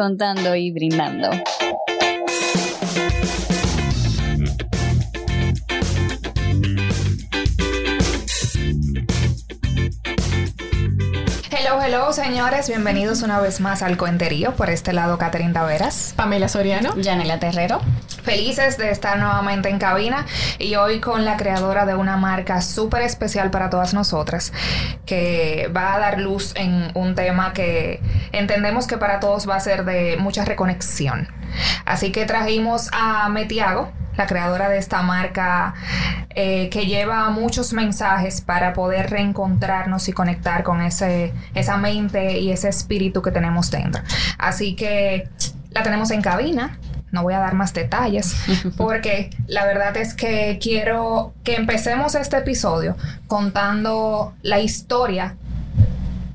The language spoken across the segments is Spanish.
contando y brindando. Hello, hello, señores. Bienvenidos una vez más al Cuenterío. Por este lado, Catherine Taveras. Pamela Soriano. Yanela Terrero. Felices de estar nuevamente en cabina y hoy con la creadora de una marca súper especial para todas nosotras que va a dar luz en un tema que entendemos que para todos va a ser de mucha reconexión. Así que trajimos a Metiago, la creadora de esta marca eh, que lleva muchos mensajes para poder reencontrarnos y conectar con ese, esa mente y ese espíritu que tenemos dentro. Así que la tenemos en cabina. No voy a dar más detalles porque la verdad es que quiero que empecemos este episodio contando la historia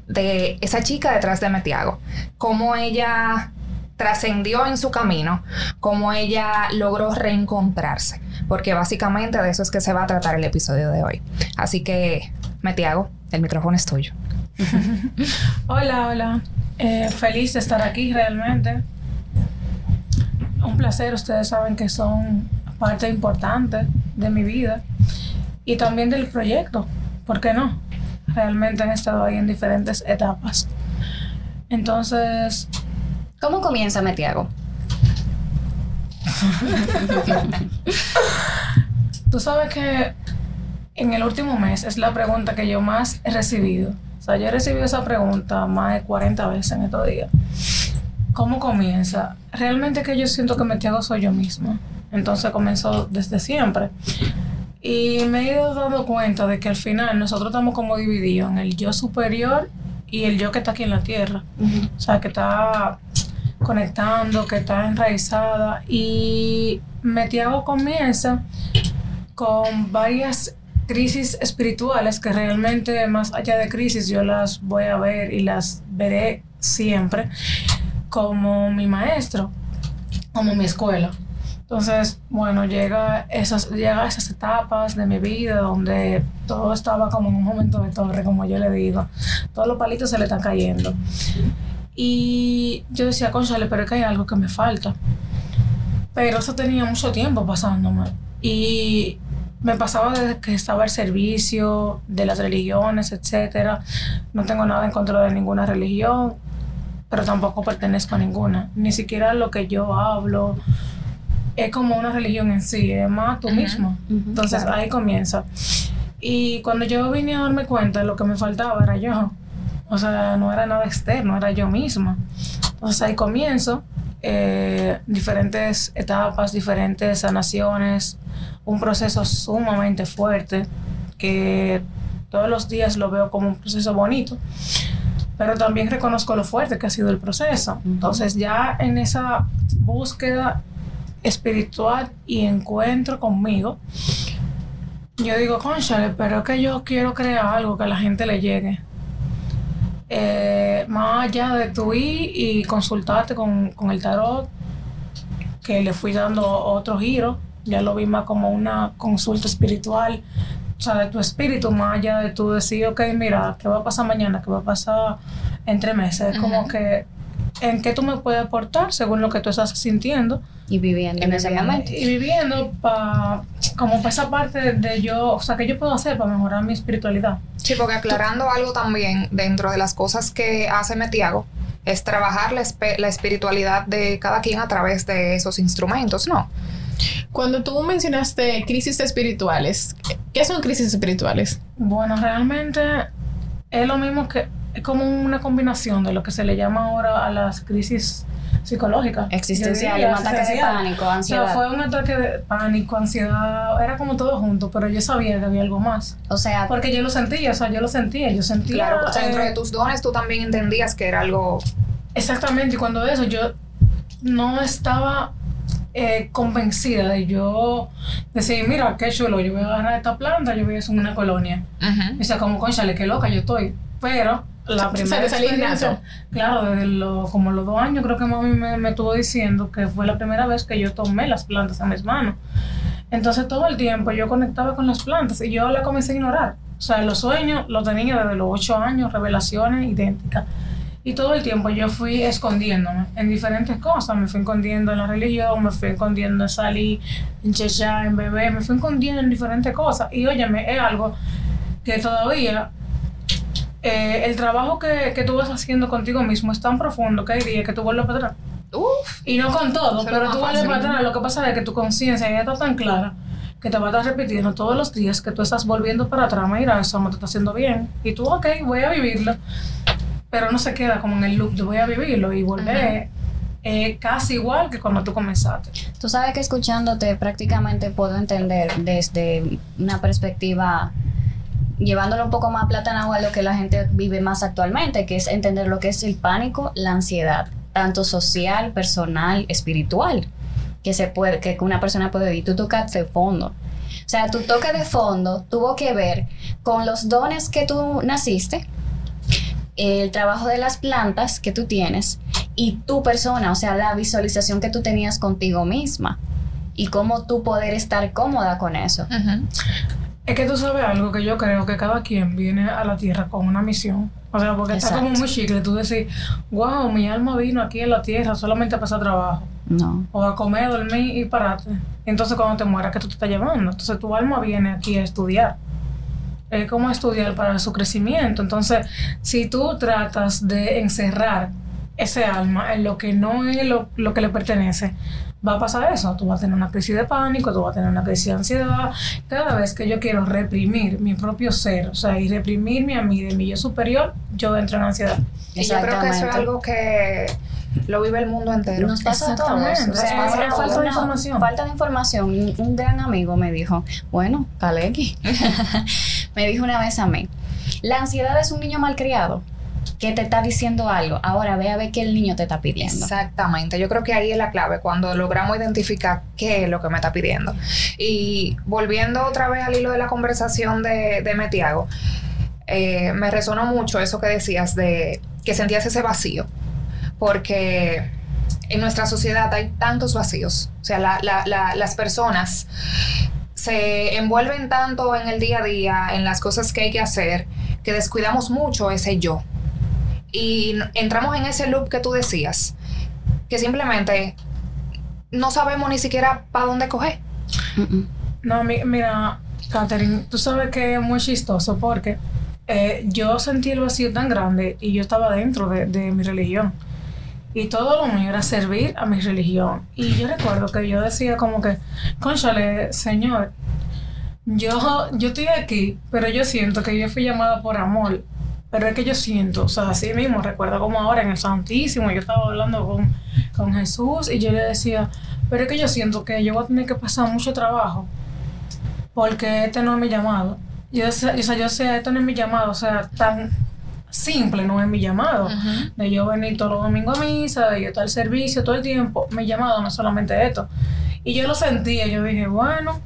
de esa chica detrás de Metiago. Cómo ella trascendió en su camino, cómo ella logró reencontrarse, porque básicamente de eso es que se va a tratar el episodio de hoy. Así que, Metiago, el micrófono es tuyo. hola, hola. Eh, feliz de estar aquí realmente. Un placer, ustedes saben que son parte importante de mi vida y también del proyecto, ¿por qué no? Realmente han estado ahí en diferentes etapas. Entonces, ¿Cómo comienza Metiago? Tú sabes que en el último mes es la pregunta que yo más he recibido. O sea, yo he recibido esa pregunta más de 40 veces en estos días. ¿Cómo comienza? Realmente que yo siento que Metiago soy yo misma. Entonces comenzó desde siempre. Y me he ido dando cuenta de que al final nosotros estamos como divididos en el yo superior y el yo que está aquí en la tierra. O sea, que está conectando, que está enraizada. Y Metiago comienza con varias crisis espirituales que realmente más allá de crisis yo las voy a ver y las veré siempre como mi maestro, como mi escuela. Entonces, bueno, llega esas, llega esas etapas de mi vida donde todo estaba como en un momento de torre, como yo le digo. Todos los palitos se le están cayendo. Y yo decía, conchale, pero es que hay algo que me falta. Pero eso tenía mucho tiempo pasándome. Y me pasaba desde que estaba al servicio de las religiones, etc. No tengo nada en contra de ninguna religión, pero tampoco pertenezco a ninguna. Ni siquiera lo que yo hablo es como una religión en sí, es más tú mismo. Entonces ahí comienza. Y cuando yo vine a darme cuenta, lo que me faltaba era yo. O sea, no era nada externo, era yo misma. Entonces ahí comienzo, eh, diferentes etapas, diferentes sanaciones, un proceso sumamente fuerte que todos los días lo veo como un proceso bonito, pero también reconozco lo fuerte que ha sido el proceso. Entonces ya en esa búsqueda espiritual y encuentro conmigo, yo digo, conchale, pero es que yo quiero crear algo que a la gente le llegue eh, más allá de tu ir y consultarte con, el tarot, que le fui dando otro giro, ya lo vi más como una consulta espiritual, sea, de tu espíritu, más allá de tu decir, ok, mira, ¿qué va a pasar mañana? ¿Qué va a pasar entre meses? Es como que en qué tú me puedes aportar según lo que tú estás sintiendo. Y viviendo en ese momento. Y viviendo para, como para esa parte de yo, o sea, ¿qué yo puedo hacer para mejorar mi espiritualidad? Sí, porque aclarando algo también dentro de las cosas que hace Metiago, es trabajar la, la espiritualidad de cada quien a través de esos instrumentos, ¿no? Cuando tú mencionaste crisis espirituales, ¿qué son crisis espirituales? Bueno, realmente es lo mismo que es como una combinación de lo que se le llama ahora a las crisis psicológicas. Existenciales, un ataque de pánico, ansiedad. O sea, fue un ataque de pánico, ansiedad, era como todo junto, pero yo sabía que había algo más. O sea... Porque yo lo sentía, o sea, yo lo sentía, yo sentía... Claro, o sea, dentro de tus dones tú también entendías que era algo... Exactamente, y cuando eso yo no estaba eh, convencida de yo decir, mira, qué chulo, yo voy a agarrar esta planta, yo voy a hacer una colonia. Y o sea, como, conchale, qué loca yo estoy. Pero la primera experiencia, claro, desde lo, como los dos años creo que mami me, me estuvo diciendo que fue la primera vez que yo tomé las plantas en mis manos. Entonces todo el tiempo yo conectaba con las plantas y yo la comencé a ignorar. O sea, los sueños los tenía desde los ocho años, revelaciones idénticas. Y todo el tiempo yo fui escondiéndome en diferentes cosas. Me fui escondiendo en la religión, me fui escondiendo en salir, en chechá, en bebé, me fui escondiendo en diferentes cosas. Y óyeme, es algo que todavía eh, el trabajo que, que tú vas haciendo contigo mismo es tan profundo que hay días que tú vuelves para atrás. Uf. Y no con todo, pero tú vuelves para atrás. Lo que pasa es que tu conciencia ya está tan clara que te va a estar repitiendo todos los días que tú estás volviendo para atrás. Mira, eso no te está haciendo bien. Y tú, ok, voy a vivirlo. Pero no se queda como en el loop de voy a vivirlo y volver eh, casi igual que cuando tú comenzaste. Tú sabes que escuchándote prácticamente puedo entender desde una perspectiva llevándolo un poco más plátano a lo que la gente vive más actualmente, que es entender lo que es el pánico, la ansiedad, tanto social, personal, espiritual, que se puede, que una persona puede vivir. Tú tocaste de fondo. O sea, tu toque de fondo tuvo que ver con los dones que tú naciste, el trabajo de las plantas que tú tienes y tu persona, o sea, la visualización que tú tenías contigo misma y cómo tú poder estar cómoda con eso. Es que tú sabes algo que yo creo que cada quien viene a la tierra con una misión. O sea, porque está como muy chicle. Tú decís, wow, mi alma vino aquí en la tierra solamente a pasar trabajo. No. o a comer, dormir y pararte. Entonces cuando te mueras, ¿qué tú te estás llevando? Entonces tu alma viene aquí a estudiar. Es como estudiar para su crecimiento. Entonces, si tú tratas de encerrar ese alma en lo que no es lo, lo que le pertenece, va a pasar eso. Tú vas a tener una crisis de pánico, tú vas a tener una crisis de ansiedad. Cada vez que yo quiero reprimir mi propio ser, o sea, y reprimirme a mí de mi yo superior, yo entro en ansiedad. Y yo creo que eso es algo que lo vive el mundo entero. Nos pasa a todos. Ahora falta de información. Falta de información. Un, un gran amigo me dijo, bueno, Kaleki, me dijo una vez a mí, la ansiedad es un niño malcriado que te está diciendo algo. Ahora ve a ver qué el niño te está pidiendo. Exactamente, yo creo que ahí es la clave, cuando logramos identificar qué es lo que me está pidiendo. Y volviendo otra vez al hilo de la conversación de, de Metiago, eh, me resonó mucho eso que decías de que sentías ese vacío, porque en nuestra sociedad hay tantos vacíos, o sea, la- la- la- las personas se envuelven tanto en el día a día, en las cosas que hay que hacer, que descuidamos mucho ese yo. Y entramos en ese loop que tú decías, que simplemente no sabemos ni siquiera para dónde coger. No, mi- mira, Catherine, tú sabes que es muy chistoso porque eh, yo sentí el vacío tan grande y yo estaba dentro de, de mi religión. Y todo lo mío era servir a mi religión. Y yo recuerdo que yo decía como que, conchale, Señor, yo, yo estoy aquí, pero yo siento que yo fui llamada por amor. Pero es que yo siento, o sea, así mismo, recuerdo como ahora en el Santísimo, yo estaba hablando con, con Jesús y yo le decía, pero es que yo siento que yo voy a tener que pasar mucho trabajo porque este no es mi llamado. Yo o sea, yo sé, esto no es mi llamado, o sea, tan simple no es mi llamado. De yo venir todos los domingos a misa, de yo estar al servicio todo el tiempo, mi llamado no es solamente esto. Y yo lo sentía, yo dije, bueno,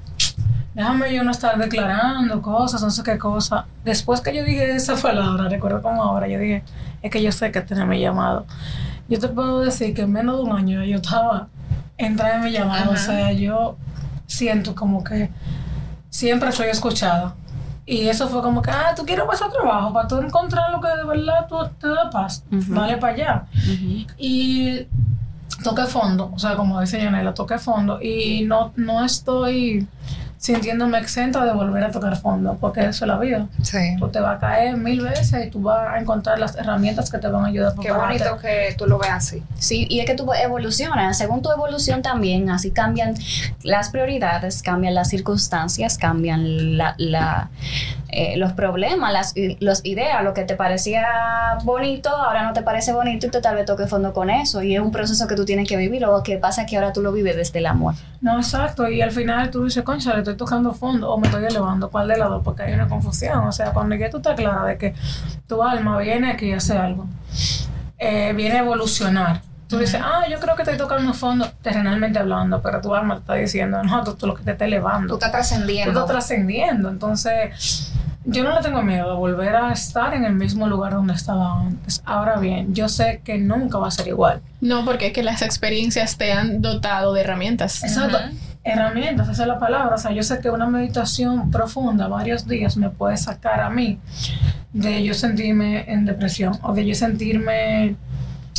déjame yo no estar declarando cosas, no sé qué cosa. Después que yo dije esa palabra, recuerdo como ahora, yo dije, es que yo sé que este no es mi llamado. Yo te puedo decir que en menos de un año yo estaba entrando en mi llamado, o sea, yo siento como que siempre soy escuchada. Y eso fue como que, ah, tú quieres pasar trabajo para tú encontrar lo que de verdad tú, te da paz. Ujú. Dale para allá. Y toqué fondo, o sea, como dice Yanela, toqué fondo. Y no, no estoy sintiéndome exenta de volver a tocar fondo, porque eso es la vida. Sí. Tú te vas a caer mil veces y tú vas a encontrar las herramientas que te van a ayudar a Qué bonito que tú lo veas así. Sí, y es que tú evolucionas. Según tu evolución también, así cambian las prioridades, cambian las circunstancias, cambian la, la, eh, los problemas, las los ideas. Lo que te parecía bonito, ahora no te parece bonito y tú tal vez toques fondo con eso. Y es un proceso que tú tienes que vivir. Lo que pasa es que ahora tú lo vives desde el amor. No, exacto. Y al final tú dices, concha, estoy tocando fondo o me estoy elevando. ¿Cuál de las dos? Porque hay una confusión. O sea, cuando ya tú estás clara de que tu alma viene aquí a hacer algo, eh, viene a evolucionar. Tú dices, ah, yo creo que estoy tocando fondo, terrenalmente hablando, pero tu alma te está diciendo, no, tú, tú lo que te está Tú elevando. estás Tú trascendiendo. estás trascendiendo. Entonces, yo no le tengo miedo de volver a estar en el mismo lugar donde estaba antes. Ahora bien, yo sé que nunca va a ser igual. No, porque es que las experiencias te han dotado de herramientas. Exacto. Herramientas, esa es la palabra. O sea, yo sé que una meditación profunda, varios días, me puede sacar a mí de yo sentirme en depresión o de yo sentirme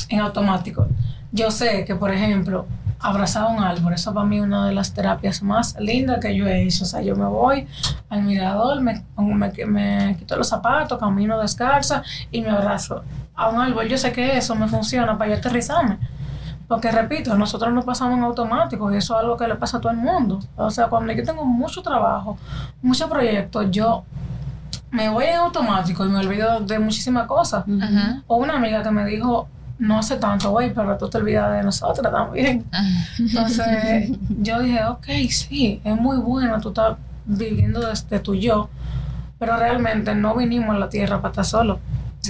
en automático. Yo sé que, por ejemplo, abrazar un árbol, eso para mí es una de las terapias más lindas que yo he hecho. O sea, yo me voy al mirador, me, me, me quito los zapatos, camino descalza y me abrazo a un árbol. Yo sé que eso me funciona para yo aterrizarme. Porque repito, nosotros no pasamos en automático y eso es algo que le pasa a todo el mundo. O sea, cuando yo tengo mucho trabajo, muchos proyectos, yo me voy en automático y me olvido de muchísimas cosas. O una amiga que me dijo, no hace tanto, güey, pero tú te olvidas de nosotras también. Entonces yo dije, ok, sí, es muy bueno, tú estás viviendo desde tu yo, pero realmente no vinimos a la tierra para estar solos.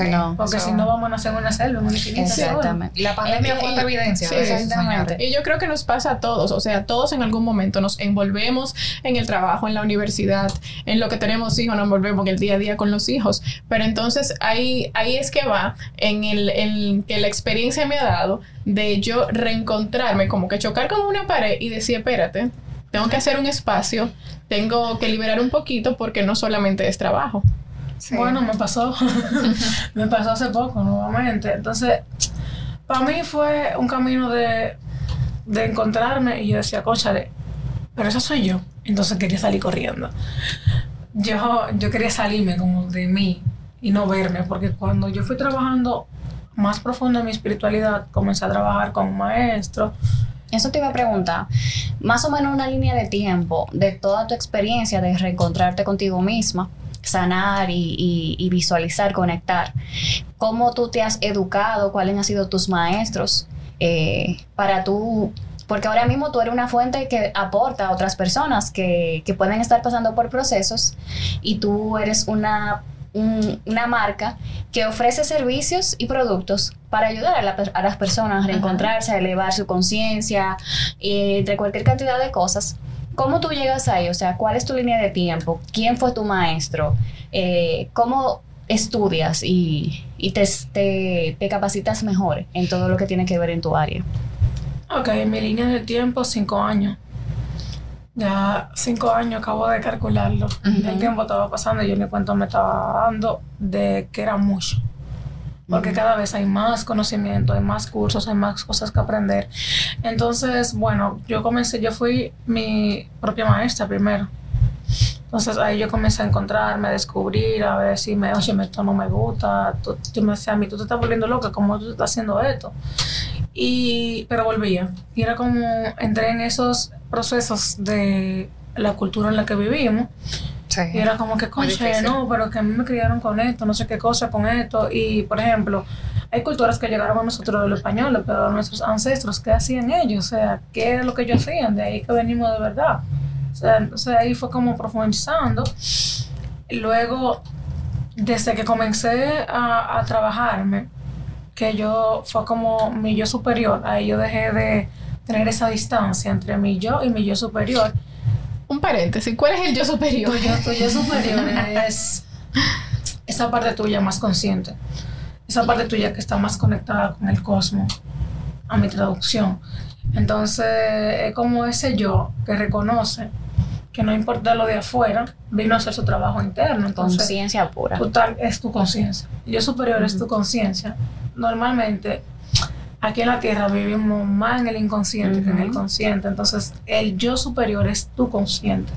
Sí. No. Porque si no vamos a nacer en una selva, en una infinita. Exactamente. La pandemia fue otra evidencia. Sí, exactamente. Y yo creo que nos pasa a todos, o sea, todos en algún momento nos envolvemos en el trabajo, en la universidad, en lo que tenemos hijos, nos envolvemos en el día a día con los hijos. Pero entonces ahí, ahí es que va en el en que la experiencia me ha dado de yo reencontrarme, como que chocar con una pared y decir, espérate, tengo que hacer un espacio, tengo que liberar un poquito porque no solamente es trabajo. Sí. Bueno, me pasó. me pasó hace poco, nuevamente. Entonces, para mí fue un camino de, de encontrarme y yo decía, conchale, pero eso soy yo. Entonces quería salir corriendo. Yo, yo quería salirme como de mí y no verme, porque cuando yo fui trabajando más profundo en mi espiritualidad, comencé a trabajar con un maestro. Eso te iba a preguntar, más o menos una línea de tiempo de toda tu experiencia de reencontrarte contigo misma, sanar y, y- y visualizar, conectar. ¿Cómo tú te has educado? ¿Cuáles han sido tus maestros eh, para tú? Porque ahora mismo tú eres una fuente que aporta a otras personas que, que pueden estar pasando por procesos y tú eres una, un- una marca que ofrece servicios y productos para ayudar a, la a las personas a reencontrarse, a elevar su conciencia, eh, entre cualquier cantidad de cosas. ¿Cómo tú llegas ahí? O sea, ¿cuál es tu línea de tiempo? ¿Quién fue tu maestro? Eh, ¿Cómo estudias y, y te, te, te capacitas mejor en todo lo que tiene que ver en tu área? Ok, mi línea de tiempo, cinco años. Ya cinco años acabo de calcularlo. El tiempo estaba pasando y yo ni cuenta me estaba dando de que era mucho. Porque cada vez hay más conocimiento, hay más cursos, hay más cosas que aprender. Entonces, bueno, yo comencé, yo fui mi propia maestra primero. Entonces ahí yo comencé a encontrarme, a descubrir, a ver si me, oye, esto no me gusta. Tú, tú me decías a mí, tú te estás volviendo loca, ¿cómo tú estás haciendo esto? Y, pero volvía. Y era como, entré en esos procesos de la cultura en la que vivimos. Sí. Y era como que, conche, no, pero que a mí me criaron con esto, no sé qué cosa con esto. Y, por ejemplo, hay culturas que llegaron a nosotros de los españoles, pero nuestros ancestros, ¿qué hacían ellos? O sea, ¿qué era lo que ellos hacían? De ahí que venimos de verdad. O sea, entonces ahí fue como profundizando. Luego, desde que comencé a, a trabajarme, que yo fue como mi yo superior, ahí yo dejé de tener esa distancia entre mi yo y mi yo superior. Un paréntesis, ¿cuál es el yo superior? Tu yo, tu yo superior es esa parte tuya más consciente, esa parte tuya que está más conectada con el cosmos, a mi traducción. Entonces, es como ese yo que reconoce que no importa lo de afuera, vino a hacer su trabajo interno. Entonces, Conciencia pura. tu tal es tu conciencia. El yo superior es tu conciencia. Normalmente, aquí en la Tierra vivimos más en el inconsciente que en el consciente. Entonces, el yo superior es tu consciente.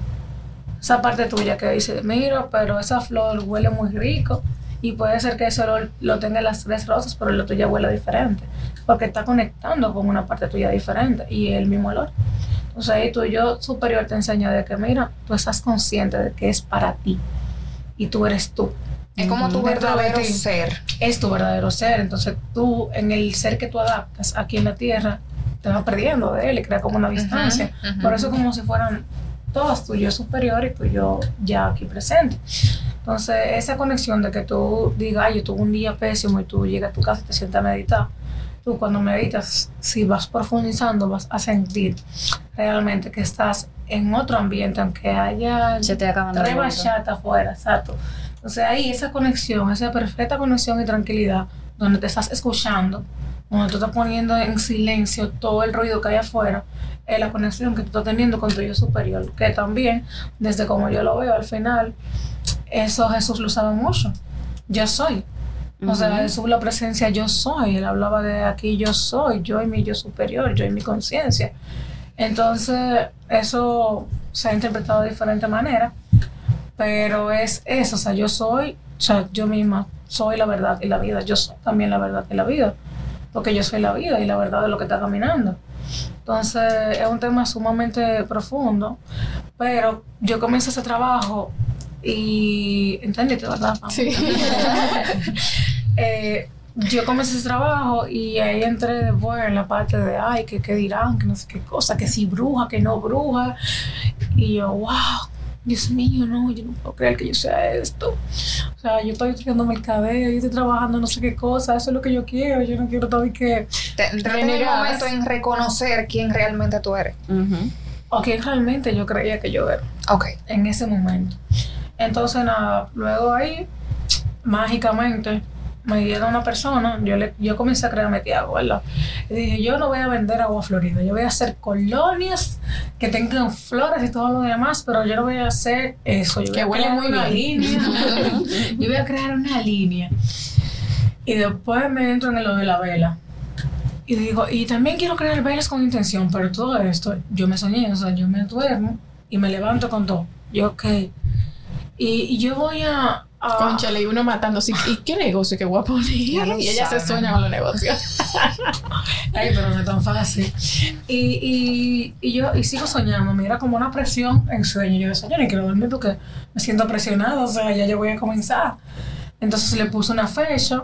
Esa parte tuya que dice, mira, pero esa flor huele muy rico y puede ser que ese olor lo tenga las tres rosas, pero lo tuya huele diferente. Porque está conectando con una parte tuya diferente y el mismo olor. Entonces ahí tu yo superior te enseña de que, mira, tú estás consciente de que es para ti y tú eres tú Es como tu de verdadero ser. es tu verdadero ser. Entonces tú, en el ser que tú adaptas aquí en la tierra, te vas perdiendo de él y crea como una distancia. Por eso como si fueran todas tu yo superior y tu yo ya aquí presente. Entonces esa conexión de que tú digas, "Ay, yo tuve un día pésimo y tú llegas a tu casa y te sientas a meditar. Tú cuando meditas, si vas profundizando, vas a sentir realmente que estás en otro ambiente, aunque haya Se te tres afuera, exacto. Entonces ahí esa conexión, esa perfecta conexión y tranquilidad, donde te estás escuchando cuando tú estás poniendo en silencio todo el ruido que hay afuera, es la conexión que tú estás teniendo con tu yo superior, que también, desde como yo lo veo al final, eso Jesús lo sabe mucho. Yo soy. O sea, Jesús la presencia yo soy. Él hablaba de aquí yo soy, yo y mi yo superior, yo y mi conciencia. Entonces, eso se ha interpretado de diferente manera, pero es eso, o sea, yo soy, o sea, yo misma soy la verdad y la vida, yo soy también la verdad y la vida, porque yo soy la vida y la verdad de lo que está caminando. Entonces, es un tema sumamente profundo, pero yo comienzo ese trabajo y, ¿entendiste, verdad? Sí. Eh, yo comencé ese trabajo y ahí entré después en la parte de, ay, que qué dirán, que no sé qué cosa, que si bruja, que no bruja. Y yo, wow, Dios mío, no, yo no puedo creer que yo sea esto. O sea, yo estoy estudiándome el cabello, yo estoy trabajando no sé qué cosa, eso es lo que yo quiero, yo no quiero todo y que... Te, entraste en el momento en reconocer quién realmente tú eres. Ujú. Ok, realmente yo creía que yo era. Ok. en ese momento. Entonces, nada, luego ahí, mágicamente, me dieron una persona, yo, le, yo comencé a crearme Tiago, ¿verdad? Y dije, yo no voy a vender agua florida, yo voy a hacer colonias que tengan flores y todo lo demás, pero yo no voy a hacer eso. Yo Que huele crear muy una bien. línea. yo voy a crear una línea. Y después me entro en lo de la vela. Y digo, y también quiero crear velas con intención, pero todo esto, yo me soñé, o sea, yo me duermo y me levanto con todo. Yo, ok. Y, y yo voy a... a- Conchale, y uno matando así. ¿Y qué negocio que voy a poner? Y ella se sueña con los negocios. Ay, pero no es tan fácil. Y, y, y yo y sigo soñando, me era como una presión en sueño. Yo decía, yo no quiero dormir porque me siento presionada, o sea, ya yo voy a comenzar. Entonces le puse una fecha,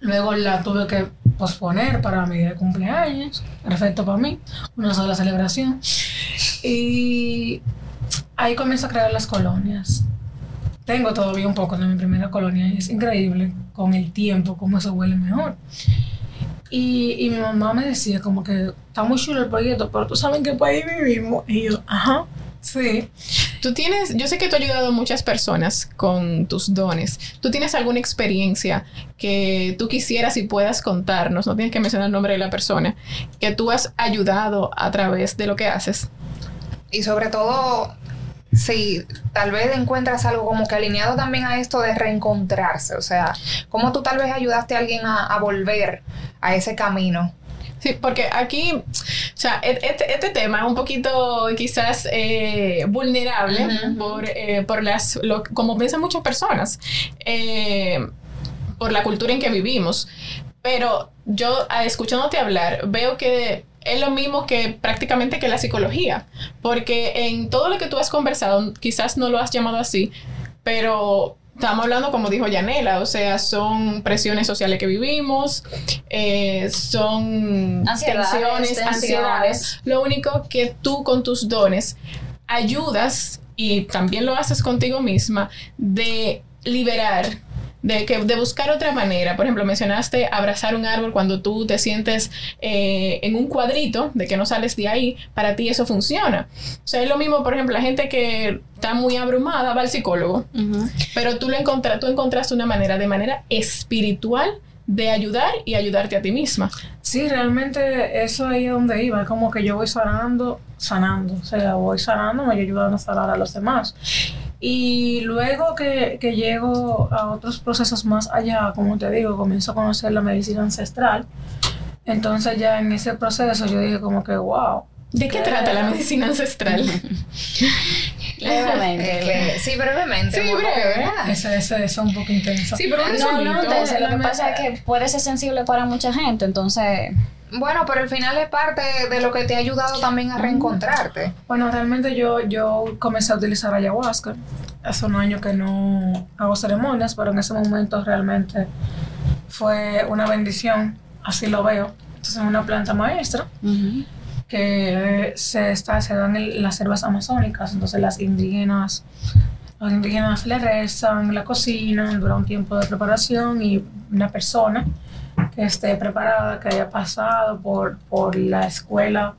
luego la tuve que posponer para mi día de cumpleaños, perfecto para mí, una sola celebración. Y ahí comienzo a crear las colonias. Tengo todavía un poco de mi primera colonia y es increíble con el tiempo cómo eso huele mejor. Y, y mi mamá me decía como que está muy chulo el proyecto, pero tú sabes en qué país vivimos. Y yo, ajá, sí. Tú tienes, yo sé que tú has ayudado a muchas personas con tus dones. ¿Tú tienes alguna experiencia que tú quisieras y puedas contarnos? No tienes que mencionar el nombre de la persona. Que tú has ayudado a través de lo que haces. Y sobre todo, si tal vez encuentras algo como que alineado también a esto de reencontrarse, o sea, cómo tú tal vez ayudaste a alguien a, a volver a ese camino. Sí, porque aquí, o sea, et- este, este tema es un poquito quizás eh, vulnerable por, eh, por las, lo- como piensan muchas personas, eh, por la cultura en que vivimos. Pero yo, escuchándote hablar, veo que es lo mismo que prácticamente que la psicología, porque en todo lo que tú has conversado, quizás no lo has llamado así, pero estamos hablando, como dijo Yanela, o sea, son presiones sociales que vivimos, eh, son Ansiedades, tensiones, tensiones. ansiedades. Lo único que tú con tus dones ayudas y también lo haces contigo misma de liberar. De, que, de buscar otra manera. Por ejemplo, mencionaste abrazar un árbol cuando tú te sientes eh, en un cuadrito, de que no sales de ahí, para ti eso funciona. O sea, es lo mismo, por ejemplo, la gente que está muy abrumada va al psicólogo, pero tú, lo encontra- tú encontraste una manera, de manera espiritual, de ayudar y ayudarte a ti misma. Sí, realmente eso ahí es donde iba, es como que yo voy sanando, sanando, o sea, voy sanando, me voy ayudando a sanar a los demás. Y luego que, que llego a otros procesos más allá, como te digo, comienzo a conocer la medicina ancestral. Entonces ya en ese proceso yo dije como que, wow. ¿De qué trata la medicina ancestral? Levemente. Eh, sí, brevemente. Sí, muy breve. ese, ese es un poco intenso. Sí, pero un No, no, entonces, lo que pasa es que puede ser sensible para mucha gente, entonces Bueno, pero al final es parte de lo que te ha ayudado también a reencontrarte. Bueno, realmente yo, yo comencé a utilizar ayahuasca. Hace un año que no hago ceremonias, pero en ese momento realmente fue una bendición, así lo veo. Entonces es una planta maestra que se, está, se dan en las selvas amazónicas, entonces las indígenas, los indígenas le rezan, la cocinan, dura un tiempo de preparación y una persona que esté preparada, que haya pasado por, por la escuela,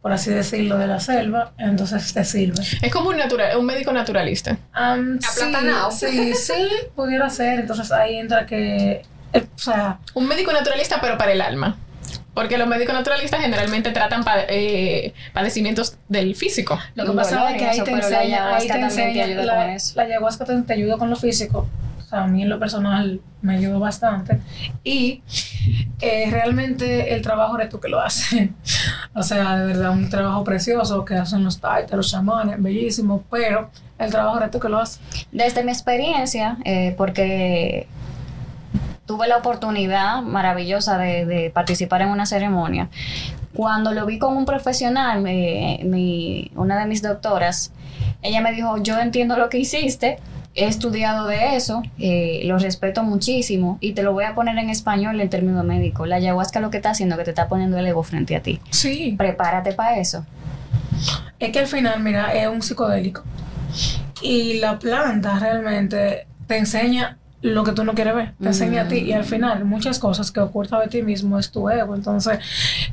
por así decirlo, de la selva, entonces te sirve. Es como un, natural, un médico naturalista. Am, Aplatanado. Sí, sí, sí, pudiera ser. Entonces ahí entra que eh, o sea, Un médico naturalista, pero para el alma. Porque los médicos naturalistas generalmente tratan pa- eh, padecimientos del físico. Lo que pasa es que ahí te enseña, ahí ayahuasca te enseña, ayuda la, con eso. la ayahuasca te, te ayuda con lo físico. O sea, a mí en lo personal me ayudó bastante. Y eh, realmente el trabajo eres tú que lo haces. o sea, de verdad, un trabajo precioso que hacen los taitas, los chamanes, bellísimo, pero el trabajo eres tú que lo haces. Desde mi experiencia, eh, porque tuve la oportunidad maravillosa de, de participar en una ceremonia, cuando lo vi con un profesional, me- mi- una de mis doctoras, ella me dijo, yo entiendo lo que hiciste, he estudiado de eso, eh, lo respeto muchísimo y te lo voy a poner en español en términos médicos. La ayahuasca lo que está haciendo es que te está poniendo el ego frente a ti. Sí. Prepárate para eso. Es que al final, mira, es un psicodélico. Y la planta realmente te enseña lo que tú no quieres ver. Te enseña a ti. Y al final, muchas cosas que oculta de ti mismo es tu ego. Entonces,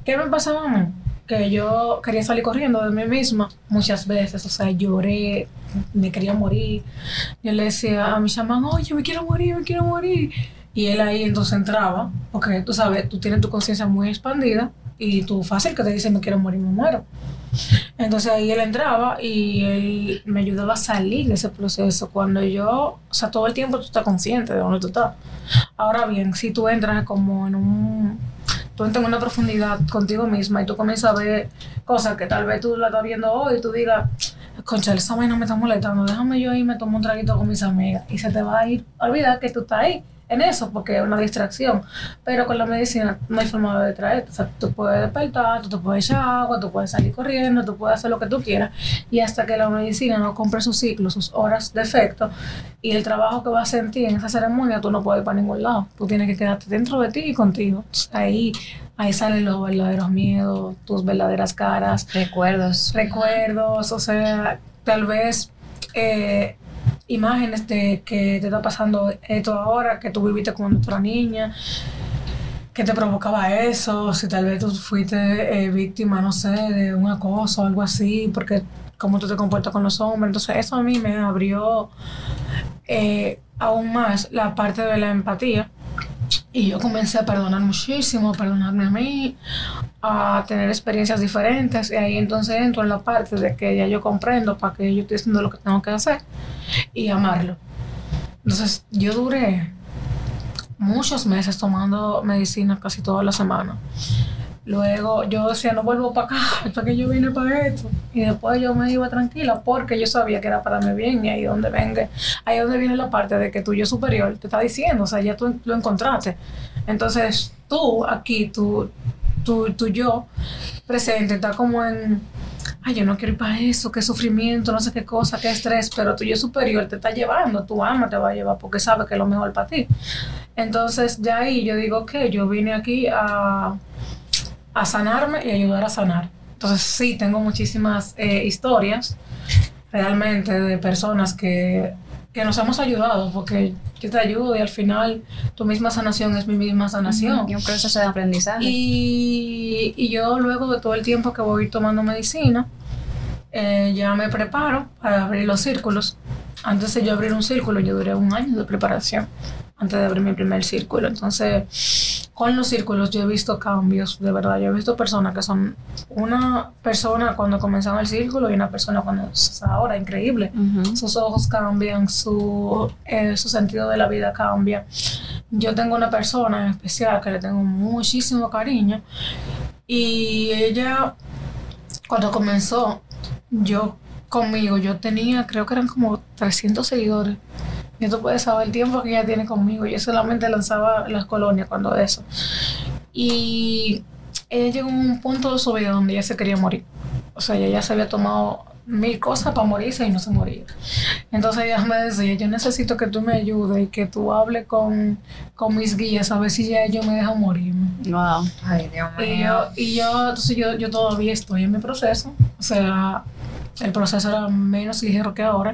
¿qué me pasaba a mí? Que yo quería salir corriendo de mí misma muchas veces. O sea, lloré, me quería morir. Yo le decía a mi chamán, oye, me quiero morir, me quiero morir. Y él ahí entonces entraba, porque tú sabes, tú tienes tu conciencia muy expandida y tú fácil que te dice, me quiero morir, me muero. Entonces ahí él entraba y él me ayudaba a salir de ese proceso. Cuando yo, o sea, todo el tiempo tú estás consciente de dónde tú estás. Ahora bien, si tú entras como en un, tú entras en una profundidad contigo misma y tú comienzas a ver cosas que tal vez tú la estás viendo hoy y tú digas, concha, esa vaina me está molestando, déjame yo ir, me tomo un traguito con mis amigas y se te va a ir olvidar que tú estás ahí en eso porque es una distracción. Pero con la medicina no hay forma de distraerte. O sea, tú puedes despertar, tú te puedes echar agua, tú puedes salir corriendo, tú puedes hacer lo que tú quieras. Y hasta que la medicina no compre su ciclo, sus horas de efecto y el trabajo que va a sentir en esa ceremonia, tú no puedes ir para ningún lado. Tú tienes que quedarte dentro de ti y contigo. Ahí, ahí salen los verdaderos miedos, tus verdaderas caras Recuerdos. recuerdos, o sea, tal vez eh, imágenes de que te está pasando esto ahora, que tú viviste con otra niña, que te provocaba eso, si tal vez tú fuiste eh, víctima, no sé, de un acoso o algo así, porque cómo tú te comportas con los hombres. Entonces eso a mí me abrió eh, aún más la parte de la empatía. Y yo comencé a perdonar muchísimo, a perdonarme a mí, a tener experiencias diferentes. Y ahí entonces entro en la parte de que ya yo comprendo para que yo estoy haciendo lo que tengo que hacer y amarlo. Entonces yo duré muchos meses tomando medicina casi toda la semana. Luego yo decía, no vuelvo para acá, hasta que yo vine para esto. Y después yo me iba tranquila porque yo sabía que era para mi bien y ahí donde venga, ahí donde viene la parte de que tu yo superior te está diciendo, o sea, ya tú lo encontraste. Entonces tú aquí, tu, tu, tu yo presente está como en, ay, yo no quiero ir para eso, qué sufrimiento, no sé qué cosa, qué estrés, pero tu yo superior te está llevando, tu alma te va a llevar porque sabe que es lo mejor para ti. Entonces ya ahí yo digo que yo vine aquí a a sanarme y ayudar a sanar. Entonces sí, tengo muchísimas eh, historias realmente de personas que, que nos hemos ayudado, porque yo te ayudo y al final tu misma sanación es mi misma sanación. Y un proceso de aprendizaje. Y, y yo luego de todo el tiempo que voy tomando medicina, eh, ya me preparo para abrir los círculos. Antes de yo abrir un círculo, yo duré un año de preparación antes de abrir mi primer círculo. Entonces, con los círculos yo he visto cambios, de verdad. Yo he visto personas que son una persona cuando comenzaron el círculo y una persona cuando es ahora, increíble. Sus ojos cambian, su, eh, su sentido de la vida cambia. Yo tengo una persona en especial que le tengo muchísimo cariño y ella, cuando comenzó, yo conmigo, yo tenía, creo que eran como 300 seguidores. Y tú puedes saber el tiempo que ella tiene conmigo. Yo solamente lanzaba las colonias cuando eso. Y ella llegó a un punto de su vida donde ella se quería morir. O sea, ella ya se había tomado mil cosas para morirse y no se moría. Entonces ella me decía, yo necesito que tú me ayudes y que tú hables con, con mis guías a ver si ya ellos me dejan morirme. Wow. Ay, Dios Y mío. yo, y yo, entonces yo, yo todavía estoy en mi proceso. O sea, el proceso era menos ligero que ahora.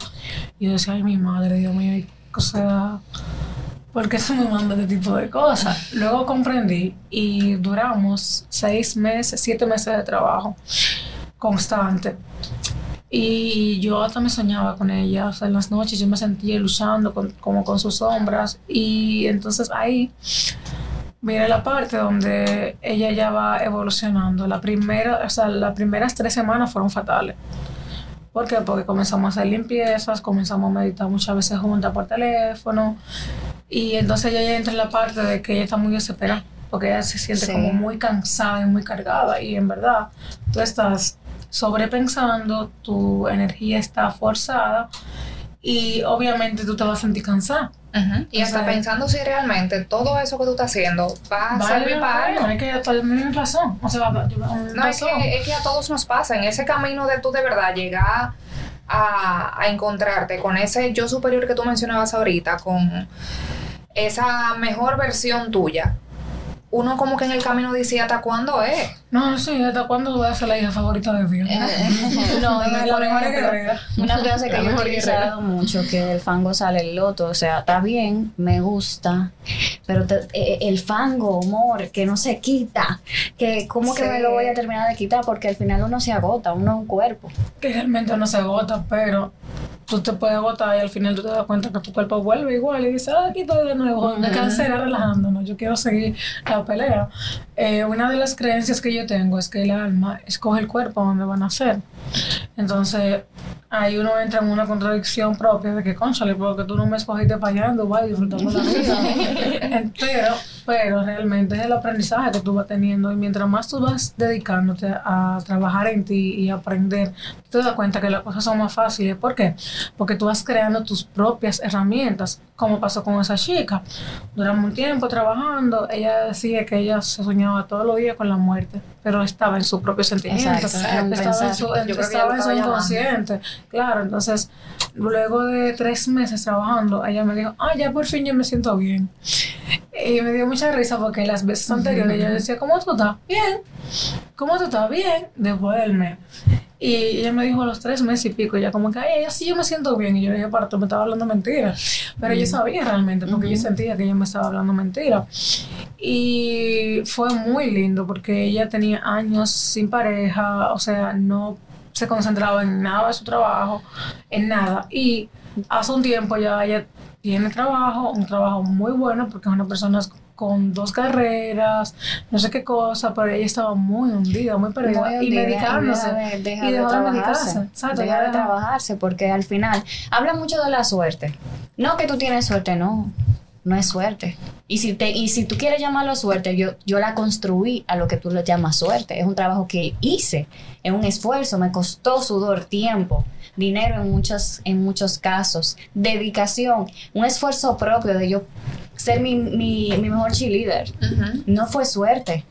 Y yo decía, ay, mi madre, Dios mío, y- o sea, ¿por qué se me manda este tipo de cosas? Luego comprendí y duramos seis meses, siete meses de trabajo constante. Y yo hasta me soñaba con ella, o sea, en las noches yo me sentía luchando con- como con sus sombras. Y entonces ahí viene la parte donde ella ya va evolucionando. La primera, o sea, las primeras tres semanas fueron fatales. ¿Por qué? Porque comenzamos a hacer limpiezas, comenzamos a meditar muchas veces juntas por teléfono. Y entonces ella entra en la parte de que ella está muy desesperada. Porque ella se siente Sí. como muy cansada y muy cargada. Y en verdad, tú estás sobrepensando, tu energía está forzada. Y obviamente tú te vas a sentir cansada. Y hasta O sea, pensando si realmente todo eso que tú estás haciendo va a Vale servir para algo. pena, es que hasta a mí me pasó. O sea, me No, es que, es que a todos nos pasa. En ese camino de tú de verdad llegar a, a encontrarte con ese yo superior que tú mencionabas ahorita, con esa mejor versión tuya, uno como que en el camino dice hasta cuándo es. No, sí, ¿hasta cuándo voy a ser la hija favorita de Dios? no, y por ejemplo. Una frase que La yo he utilizado mucho, que del fango sale el loto, o sea, está bien, me gusta, pero te- eh, el fango, humor, que no se quita, que cómo que me lo voy a terminar de quitar, porque al final uno se agota, uno es un cuerpo. Que realmente no se agota, pero tú te puedes agotar y al final tú te das cuenta que tu cuerpo vuelve igual y dices, ah, aquí estoy de nuevo, me cansé relajándonos, yo quiero seguir la pelea. Eh, una de las creencias que yo tengo es que el alma escoge el cuerpo donde van a nacer. Entonces, ahí uno entra en una contradicción propia de que, conchale, porque tú no me escogiste para allá en Dubái disfrutando la vida. pero, pero realmente es el aprendizaje que tú vas teniendo y mientras más tú vas dedicándote a trabajar en ti y aprender, tú te das cuenta que las cosas son más fáciles. ¿Por qué? Porque tú vas creando tus propias herramientas, como pasó con esa chica. Duramos un tiempo trabajando, ella decía que ella se soñaba todos los días con la muerte, pero estaba en su propio sentimiento, Exacto, en estaba en su, ya estaba en su llamando. inconsciente. Claro, entonces, luego de tres meses trabajando, ella me dijo, ah, ya por fin yo me siento bien. Y me dio mucha risa porque las veces anteriores ella decía, ¿cómo tú estás? Bien. ¿Cómo tú estás? Bien. Después del mes. Y ella me dijo a los tres meses y pico, ya como que, ay, así yo me siento bien. Y yo le dije, para, tú me estabas hablando mentira. Pero yo sabía realmente, porque yo sentía que ella me estaba hablando mentira. Y fue muy lindo porque ella tenía años sin pareja, o sea, no se concentraba en nada de su trabajo, en nada. Y hace un tiempo ya ella tiene trabajo, un trabajo muy bueno porque es una persona con dos carreras, no sé qué cosa, pero ella estaba muy hundida, muy perdida Muy y medicándose. deja de- deja y de dejó de trabajarse. medicarse. Exacto, deja de trabajarse, porque al final habla mucho de la suerte. No que tú tienes suerte, no. No es suerte. Y si, te, y si tú quieres llamarlo suerte, yo, yo la construí a lo que tú le llamas suerte. Es un trabajo que hice, es un esfuerzo, me costó sudor, tiempo, dinero en muchos, en muchos casos, dedicación, un esfuerzo propio de yo ser mi, mi, mi mejor cheerleader. No fue suerte.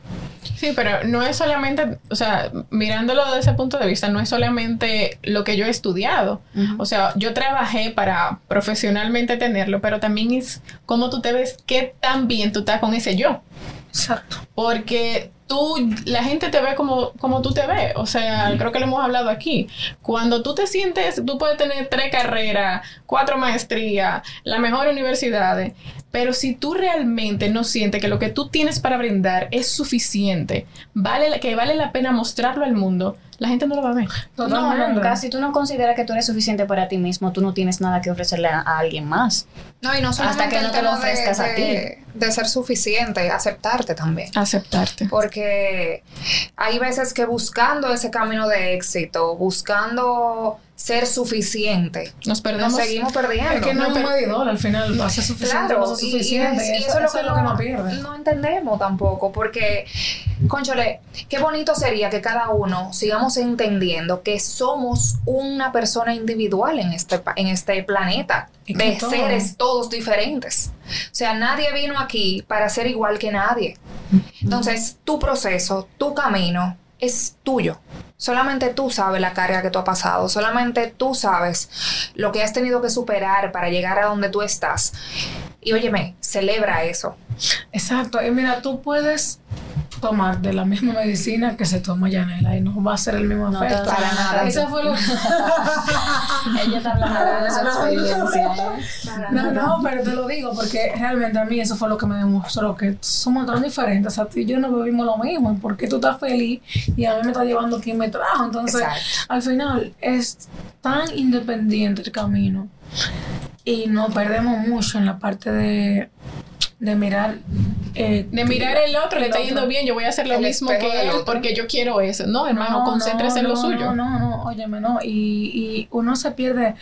Sí, pero no es solamente, o sea, mirándolo desde ese punto de vista, no es solamente lo que yo he estudiado. O sea, yo trabajé para profesionalmente tenerlo, pero también es cómo tú te ves, qué tan bien tú estás con ese yo. Exacto. Porque tú, la gente te ve como, como tú te ves. O sea, creo que lo hemos hablado aquí. Cuando tú te sientes, tú puedes tener tres carreras, cuatro maestrías, las mejores universidades. Pero si tú realmente no sientes que lo que tú tienes para brindar es suficiente, vale, la- que vale la pena mostrarlo al mundo, la gente no lo va a ver. No, nunca. Si tú no consideras que tú eres suficiente para ti mismo, tú no tienes nada que ofrecerle a, a alguien más. No, y no solamente que el no te lo de- ofrezcas a de, de ser suficiente, aceptarte también. Aceptarte. Porque hay veces que buscando ese camino de éxito, buscando ser suficiente, Nos nos perdemos. seguimos perdiendo. Es que no No, es un medidor al final, lo hace suficiente, Claro, no hace suficiente. Y, es- y eso, es lo que no pierde. no entendemos tampoco, porque, conchole, qué bonito sería que cada uno sigamos entendiendo que somos una persona individual en este, en este planeta, Y de todo- seres todos diferentes. O sea, nadie vino aquí para ser igual que nadie. Entonces, tu proceso, tu camino es tuyo. Solamente tú sabes la carga que tú has pasado, solamente tú sabes lo que has tenido que superar para llegar a donde tú estás. Y óyeme, celebra eso. Exacto. Y mira, tú puedes tomar de la misma medicina que se toma Yanela y no va a ser el mismo No, efecto. para nada. Eso fue lo Ella está hablando de su experiencia. ¿eh? No, no, pero te lo digo porque realmente a mí eso fue lo que me demostró que somos tan diferentes. A ti y yo no vivimos lo mismo. Porque tú estás feliz y a mí me está llevando quien me trajo. Entonces, Exacto. al final es tan independiente el camino y nos perdemos mucho en la parte de, de mirar eh, De mirar el otro, le está yendo bien, yo voy a hacer lo El mismo que él porque yo quiero eso. No, hermano, No, concéntrese en no, lo no, suyo. No, no, no, óyeme, no. Y, y uno se pierde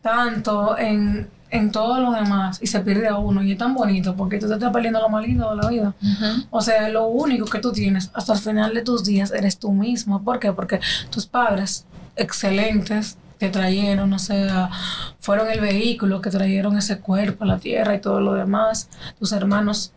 tanto en, en todo lo demás y se pierde a uno. Y es tan bonito porque tú te estás perdiendo lo más lindo de la vida. O sea, lo único que tú tienes hasta el final de tus días eres tú mismo. ¿Por qué? Porque tus padres, excelentes, te trajeron, o sea, fueron el vehículo que trajeron ese cuerpo a la tierra y todo lo demás. Tus hermanos,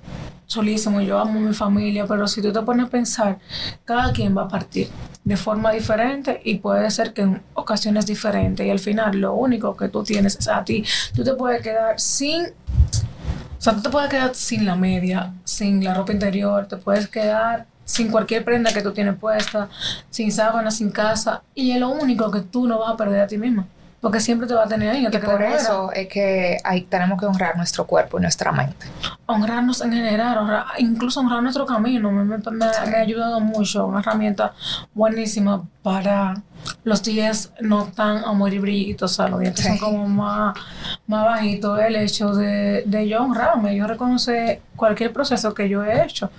chulísimo, yo amo mi familia, pero si tú te pones a pensar, cada quien va a partir de forma diferente y puede ser que en ocasiones diferentes. Y al final, lo único que tú tienes es a ti. Tú te puedes quedar sin o sea, tú te puedes quedar sin la media, sin la ropa interior, te puedes quedar sin cualquier prenda que tú tienes puesta, sin sábana, sin casa, y es lo único que tú no vas a perder a ti misma, porque siempre te va a tener ahí. Que por eso es que hay, tenemos que honrar nuestro cuerpo y nuestra mente. honrarnos en general, honrar- incluso honrar nuestro camino, me, me- me- me ha ayudado mucho, una herramienta buenísima para los días no tan amor y brillitos, o sea, los días que son como más, más bajitos, el hecho de, de yo honrarme, yo reconocer cualquier proceso que yo he hecho.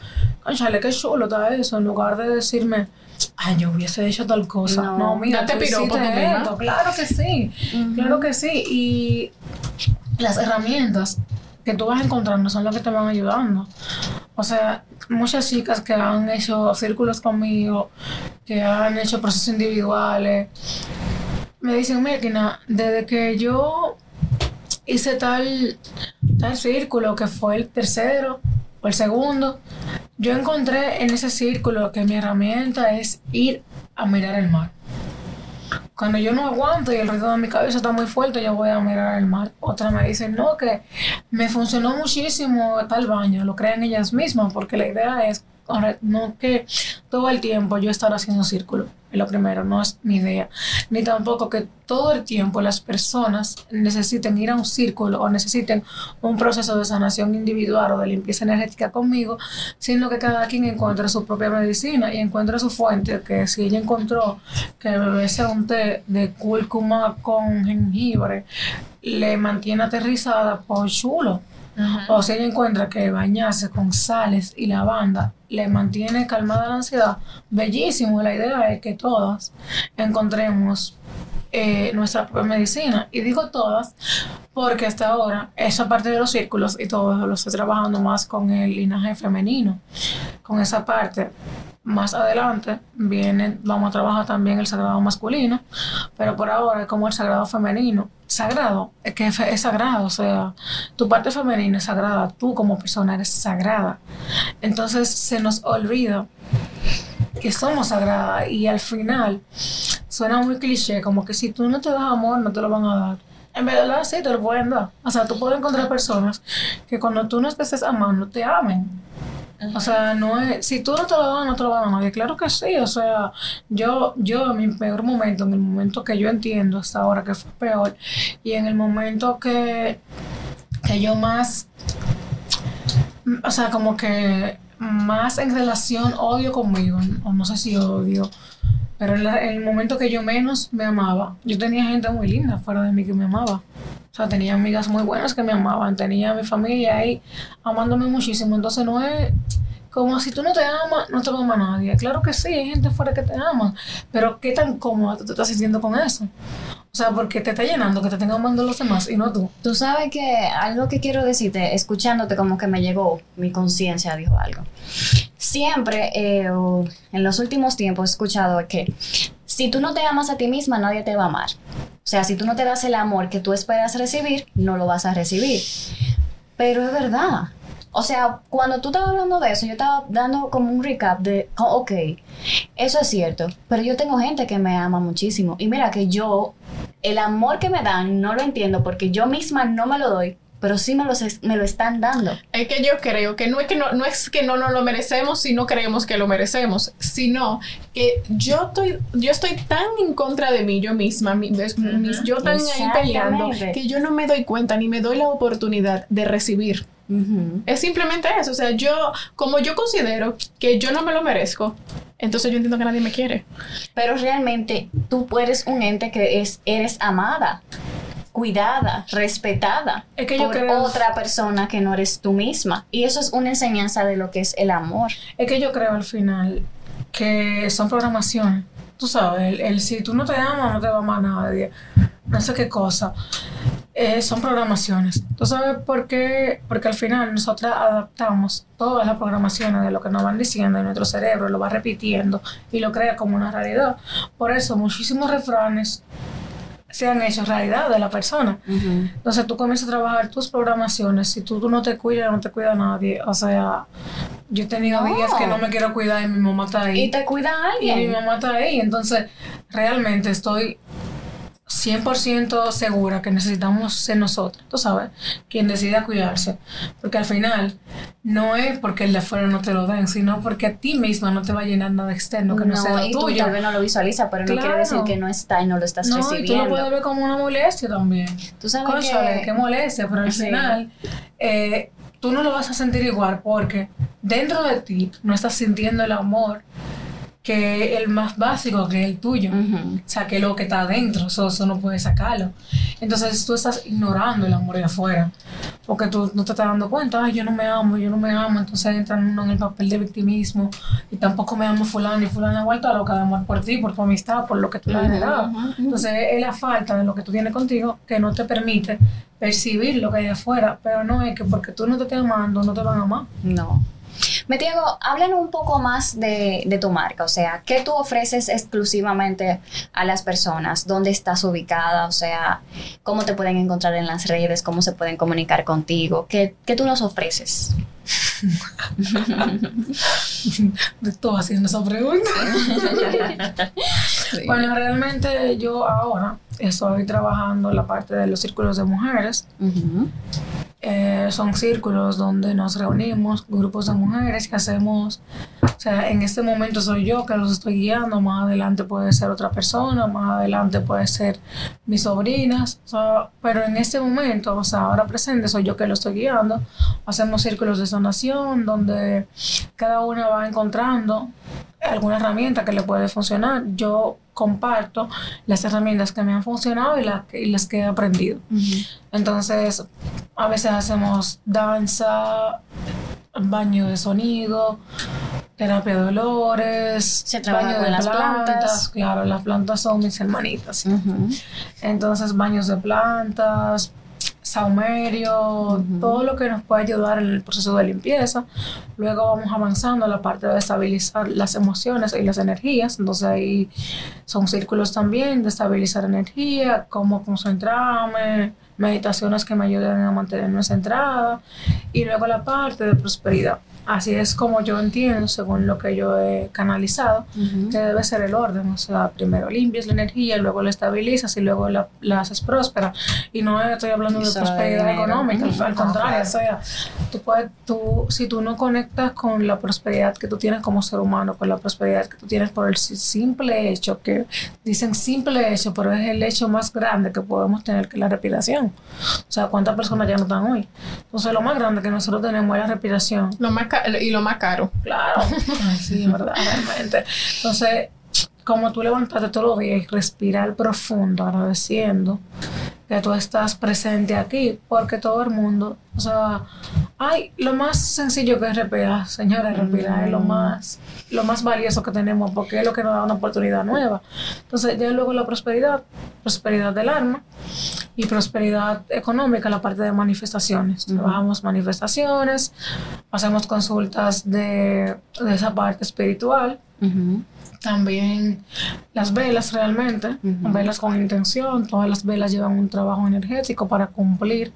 Conchale, qué chulo está eso, en lugar de decirme, ay, yo hubiese hecho tal cosa. No, No, mira, piropo hiciste tú misma. esto. Claro que sí, claro que sí. Y las herramientas que tú vas encontrando son las que te van ayudando. O sea, muchas chicas que han hecho círculos conmigo, que han hecho procesos individuales, me dicen, Mekina, desde que yo hice tal, tal círculo, que fue el tercero o el segundo, yo encontré en ese círculo que mi herramienta es ir a mirar el mar. Cuando yo no aguanto y el ruido de mi cabeza está muy fuerte, yo voy a mirar el mar. Otra me dice, no, que me funcionó muchísimo tal baño. Lo creen ellas mismas, porque la idea es, no que todo el tiempo yo estar haciendo círculo. Lo primero, no es mi idea. Ni tampoco que todo el tiempo las personas necesiten ir a un círculo o necesiten un proceso de sanación individual o de limpieza energética conmigo, sino que cada quien encuentre su propia medicina y encuentre su fuente, que si ella encontró que beberse un té de cúrcuma con jengibre le mantiene aterrizada, pues chulo. O si ella encuentra que bañarse con sales y lavanda le mantiene calmada la ansiedad, bellísimo. La idea es que todas encontremos eh, nuestra propia medicina. Y digo todas porque hasta ahora esa parte de los círculos y todo lo estoy trabajando más con el linaje femenino, con esa parte. Más adelante viene, vamos a trabajar también el sagrado masculino, pero por ahora es como el sagrado femenino. Sagrado, es que es, es sagrado, o sea, tu parte femenina es sagrada, tú como persona eres sagrada. Entonces se nos olvida que somos sagradas y al final suena muy cliché, como que si tú no te das amor, no te lo van a dar. En verdad, sí, te lo pueden dar. O sea, tú puedes encontrar personas que cuando tú no estés amando, te amen. O sea, no es, si tú no te lo das, no te lo va a nadie. Claro que sí, o sea, yo, yo en mi peor momento, en el momento que yo entiendo hasta ahora que fue peor, y en el momento que, que yo más, o sea, como que más en relación odio conmigo, o no sé si odio, pero en, la- en el momento que yo menos me amaba, yo tenía gente muy linda fuera de mí que me amaba. O sea, tenía amigas muy buenas que me amaban, tenía mi familia ahí amándome muchísimo. Entonces no es como si tú no te amas, no te va a amar nadie. Claro que sí, hay gente fuera que te ama, pero ¿qué tan cómoda tú te estás sintiendo con eso? O sea, porque te está llenando que te estén amando los demás y no tú. Tú sabes que algo que quiero decirte, escuchándote como que me llegó, mi conciencia dijo algo. Siempre, eh, en los últimos tiempos, he escuchado que si tú no te amas a ti misma, nadie te va a amar. O sea, si tú no te das el amor que tú esperas recibir, no lo vas a recibir. Pero es verdad. O sea, cuando tú estabas hablando de eso, yo estaba dando como un recap de, oh, ok, eso es cierto, pero yo tengo gente que me ama muchísimo. Y mira que yo, el amor que me dan, no lo entiendo porque yo misma no me lo doy, pero sí me lo, me lo están dando. Es que yo creo que no es que no, no es que no nos lo merecemos si no creemos que lo merecemos, sino que yo estoy, yo estoy tan en contra de mí, yo misma, mi- ves, mis- yo tan ahí peleando, que yo no me doy cuenta ni me doy la oportunidad de recibir. Es simplemente eso, o sea, yo, como yo considero que yo no me lo merezco, entonces yo entiendo que nadie me quiere. Pero realmente tú eres un ente que es, eres amada. Cuidada, respetada Es que yo por creo- otra persona que no eres tú misma. Y eso es una enseñanza de lo que es el amor. Es que yo creo al final que son programaciones. Tú sabes, el, el si tú no te amas, no te va a amar nadie. No sé qué cosa. Eh, son programaciones. ¿Tú sabes por qué? Porque al final nosotras adaptamos todas las programaciones de lo que nos van diciendo y nuestro cerebro lo va repitiendo y lo crea como una realidad. Por eso muchísimos refranes se han hecho realidad de la persona. Entonces tú comienzas a trabajar tus programaciones. Si tú, tú no te cuidas, no te cuida nadie. O sea, yo he tenido días que no me quiero cuidar y mi mamá está ahí. Y te cuida Y mi alguien. mamá está ahí. Entonces, realmente estoy 100% segura que necesitamos ser nosotros, tú sabes, quien decida cuidarse. Porque al final, no es porque el de afuera no te lo den, sino porque a ti misma no te va a llenar nada externo que no, sea lo y tú tuyo. tal vez no lo visualiza, pero no quiere decir que no está y no lo estás No, y tú lo recibiendo. puedes ver como una molestia también. Tú sabes Cónchale, que- qué molestia, pero al Sí. final eh, tú no lo vas a sentir igual porque dentro de ti no estás sintiendo el amor que el más básico, que es el tuyo. Ujú. O sea, que lo que está adentro, eso, eso no puedes sacarlo. Entonces tú estás ignorando el amor de afuera, porque tú no te estás dando cuenta, ay, yo no me amo, yo no me amo, entonces entran uno en el papel de victimismo y tampoco me amo fulano y fulano ha vuelto loca de amor por ti, por tu amistad, por lo que tú le has generado. Entonces es la falta de lo que tú tienes contigo que no te permite percibir lo que hay afuera, pero no es que porque tú no te estás amando, no te van a amar. No. Metiago, háblanos un poco más de, de tu marca, o sea, ¿qué tú ofreces exclusivamente a las personas? ¿Dónde estás ubicada? O sea, ¿cómo te pueden encontrar en las redes? ¿Cómo se pueden comunicar contigo? ¿Qué, qué tú nos ofreces? Todo haciendo esa pregunta. Bueno, realmente yo ahora estoy trabajando la parte de los círculos de mujeres. Eh, son círculos donde nos reunimos, grupos de mujeres que hacemos, o sea, en este momento soy yo que los estoy guiando, más adelante puede ser otra persona, más adelante puede ser mis sobrinas, o sea, pero en este momento, o sea, ahora presente soy yo que lo estoy guiando, hacemos círculos de sanación donde cada una va encontrando alguna herramienta que le puede funcionar. Yo comparto las herramientas que me han funcionado y, las que- y las que he aprendido. Entonces, a veces hacemos danza, baño de sonido, terapia de dolores, Se baño de las plantas. Claro, las plantas son mis hermanitas. Entonces, baños de plantas, saumerio, todo lo que nos puede ayudar en el proceso de limpieza. Luego vamos avanzando a la parte de estabilizar las emociones y las energías. Entonces ahí son círculos también de estabilizar energía, cómo concentrarme, meditaciones que me ayuden a mantenerme centrada. Y luego la parte de prosperidad. Así es como yo entiendo, según lo que yo he canalizado, Ujú. que debe ser el orden. O sea, primero limpias la energía, luego la estabilizas y luego la, la haces próspera. Y no estoy hablando de de prosperidad dinero. económica, al- Ujú. al contrario. O sea, tú puedes, tú, si tú no conectas con la prosperidad que tú tienes como ser humano, con la prosperidad que tú tienes por el si- simple hecho, que dicen simple hecho, pero es el hecho más grande que podemos tener, que es la respiración. O sea, ¿cuántas personas ya no están hoy? Entonces, lo más grande que nosotros tenemos es la respiración. Lo más y lo más caro. Claro. Ay, sí, verdad, realmente. Entonces, como tú levantarte todos los días y respirar profundo, agradeciendo que tú estás presente aquí, porque todo el mundo, o sea, ay, lo más sencillo que es respirar, señora, respirar es lo más, lo más valioso que tenemos, porque es lo que nos da una oportunidad nueva. Entonces, ya luego la prosperidad, prosperidad del alma y prosperidad económica, la parte de manifestaciones. Trabajamos manifestaciones, hacemos consultas de, de esa parte espiritual. También las velas realmente, velas con intención, todas las velas llevan un trabajo energético para cumplir,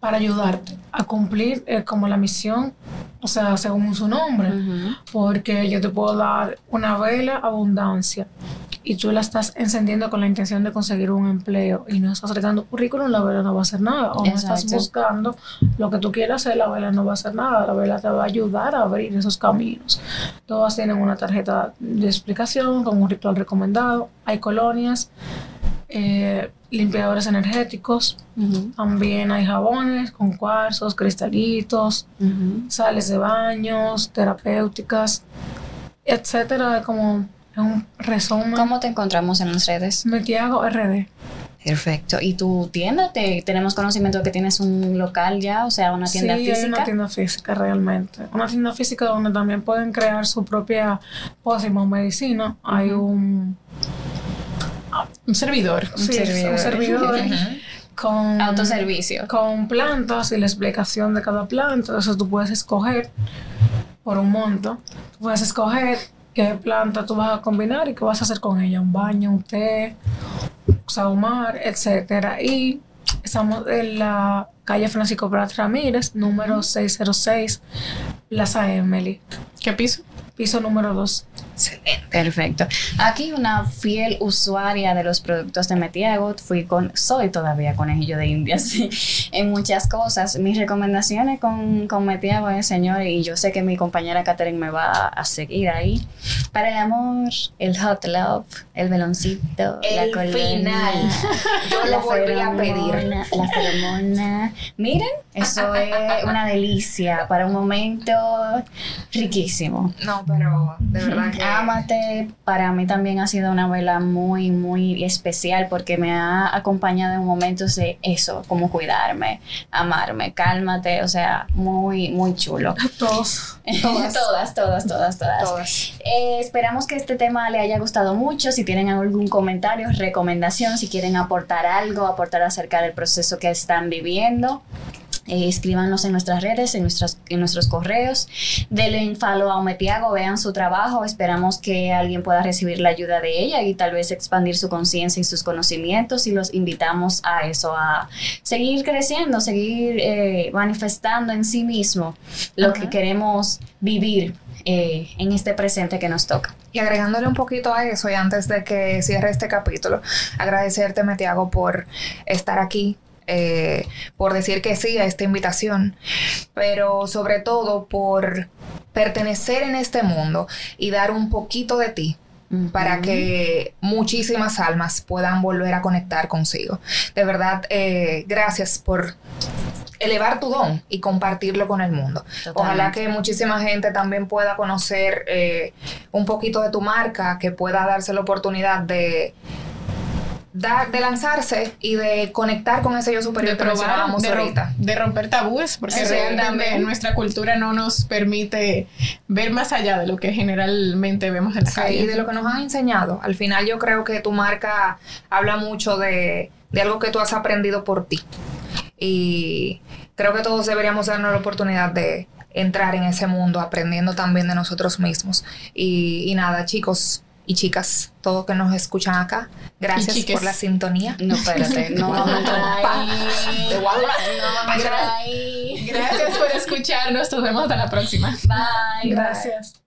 para ayudarte a cumplir eh, como la misión, o sea, según su nombre, Ujú. porque yo te puedo dar una vela abundancia y tú la estás encendiendo con la intención de conseguir un empleo y no estás regando currículum, la vela no va a hacer nada. O no estás Exacto. buscando lo que tú quieras hacer, la vela no va a hacer nada. La vela te va a ayudar a abrir esos caminos. Todas tienen una tarjeta de explicación con un ritual recomendado. Hay colonias, eh, limpiadores energéticos. Ujú. También hay jabones con cuarzos, cristalitos, Ujú. sales de baños, terapéuticas, etcétera. Como un resumen. ¿Cómo te encontramos en las redes? Metiago RD. Perfecto. ¿Y tu tienda? Te, tenemos conocimiento de que tienes un local ya, o sea, una tienda sí, física. Hay una tienda física realmente. Una tienda física donde también pueden crear su propia pócima o medicina. Hay un, Un servidor. sí, servidor. un servidor con, Autoservicio. con plantas y la explicación de cada planta. Entonces tú puedes escoger por un monto. Tú puedes escoger qué planta tú vas a combinar y qué vas a hacer con ella. Un baño, un té, saumar, etcétera. Y estamos en la calle Francisco Prat Ramírez, número 606, Plaza Emily, ¿Qué piso? piso número 2. Perfecto. Aquí una fiel usuaria de los productos de Metiago, fui con, soy todavía conejillo de indias sí, en muchas cosas. Mis recomendaciones con, con Metiago es, señor, y yo sé que mi compañera Catherine me va a seguir ahí. Para el amor, el hot love, el veloncito, El la colonia, final. Yo lo la volví a pedir. La feromona. Miren, eso es una delicia para un momento riquísimo. No, pero de verdad que. Ámate, para mí también ha sido una vela muy, muy especial porque me ha acompañado en momentos de eso, como cuidarme, amarme, cálmate, o sea, muy, muy chulo. Todos. Todas, todas, todas, todas. todas. Todas. Eh, esperamos que este tema le haya gustado mucho. Si tienen algún comentario, recomendación, si quieren aportar algo, aportar acerca del proceso que están viviendo. Eh, escríbanos en nuestras redes, en, nuestras, en nuestros correos. Denle un follow a Ometiago, vean su trabajo. Esperamos que alguien pueda recibir la ayuda de ella y tal vez expandir su conciencia y sus conocimientos. Y los invitamos a eso, a seguir creciendo, seguir eh, manifestando en sí mismo lo que queremos vivir eh, en este presente que nos toca. Y agregándole un poquito a eso, y antes de que cierre este capítulo, agradecerte, Metiago, por estar aquí, eh, por decir que sí a esta invitación, pero sobre todo por pertenecer en este mundo y dar un poquito de ti para que muchísimas almas puedan volver a conectar consigo. De verdad, eh, gracias por elevar tu don y compartirlo con el mundo. Ojalá que muchísima gente también pueda conocer eh, un poquito de tu marca, que pueda darse la oportunidad de de lanzarse y de conectar con ese yo superior de que probar, mencionábamos de, ahorita. de romper tabúes, porque Sí, realmente también. nuestra cultura no nos permite ver más allá de lo que generalmente vemos en la Sí, calle. y de lo que nos han enseñado. Al final yo creo que tu marca habla mucho de, de algo que tú has aprendido por ti. Y creo que todos deberíamos darnos la oportunidad de entrar en ese mundo aprendiendo también de nosotros mismos. Y, y nada, chicos y chicas, todos que nos escuchan acá, gracias por la sintonía. No, espérate, no. No ahí. Gracias por escucharnos. Nos vemos hasta la próxima. Bye. Gracias.